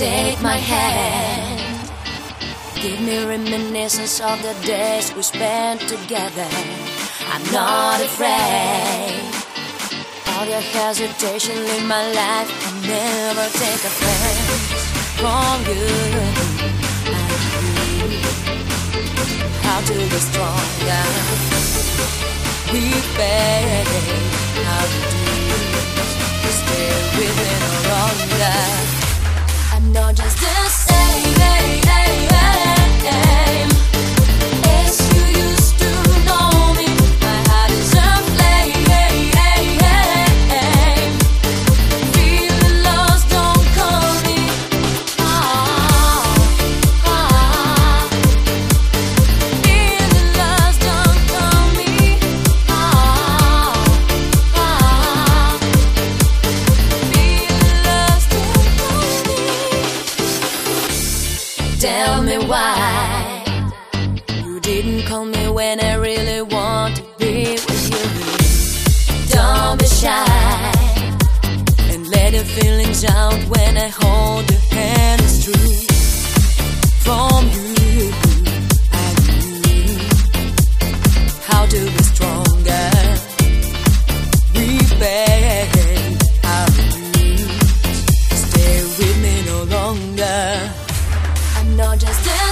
Take my hand. Give me reminiscence of the days we spent together. I'm not afraid. All your hesitation in my life. I never take offense from you. How to be stronger. We fade. How to do. Stay within longer. I'm just tell me why you didn't call me when I really want to be with you. Don't be shy and let your feelings out when I hold your hand. It's true from you. I knew how to be stronger. Repair. Stay with me no longer know just